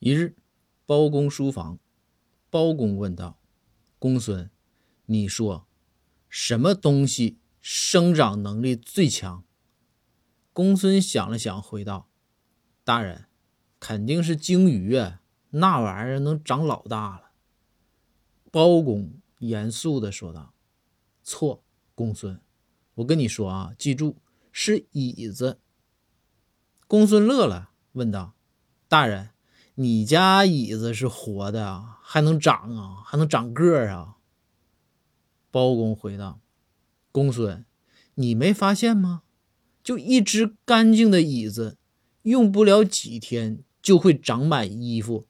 一日，包公书房，包公问道：“公孙，你说什么东西生长能力最强？”公孙想了想，回道：“大人，肯定是鲸鱼啊，那玩意儿能长老大了。”包公严肃的说道：“错，公孙，我跟你说啊，记住，是椅子。”公孙乐了，问道：“大人。”你家椅子是活的啊，还能长啊，还能长个儿啊？包公回道：“公孙，你没发现吗？就一只干净的椅子，用不了几天就会长满衣服，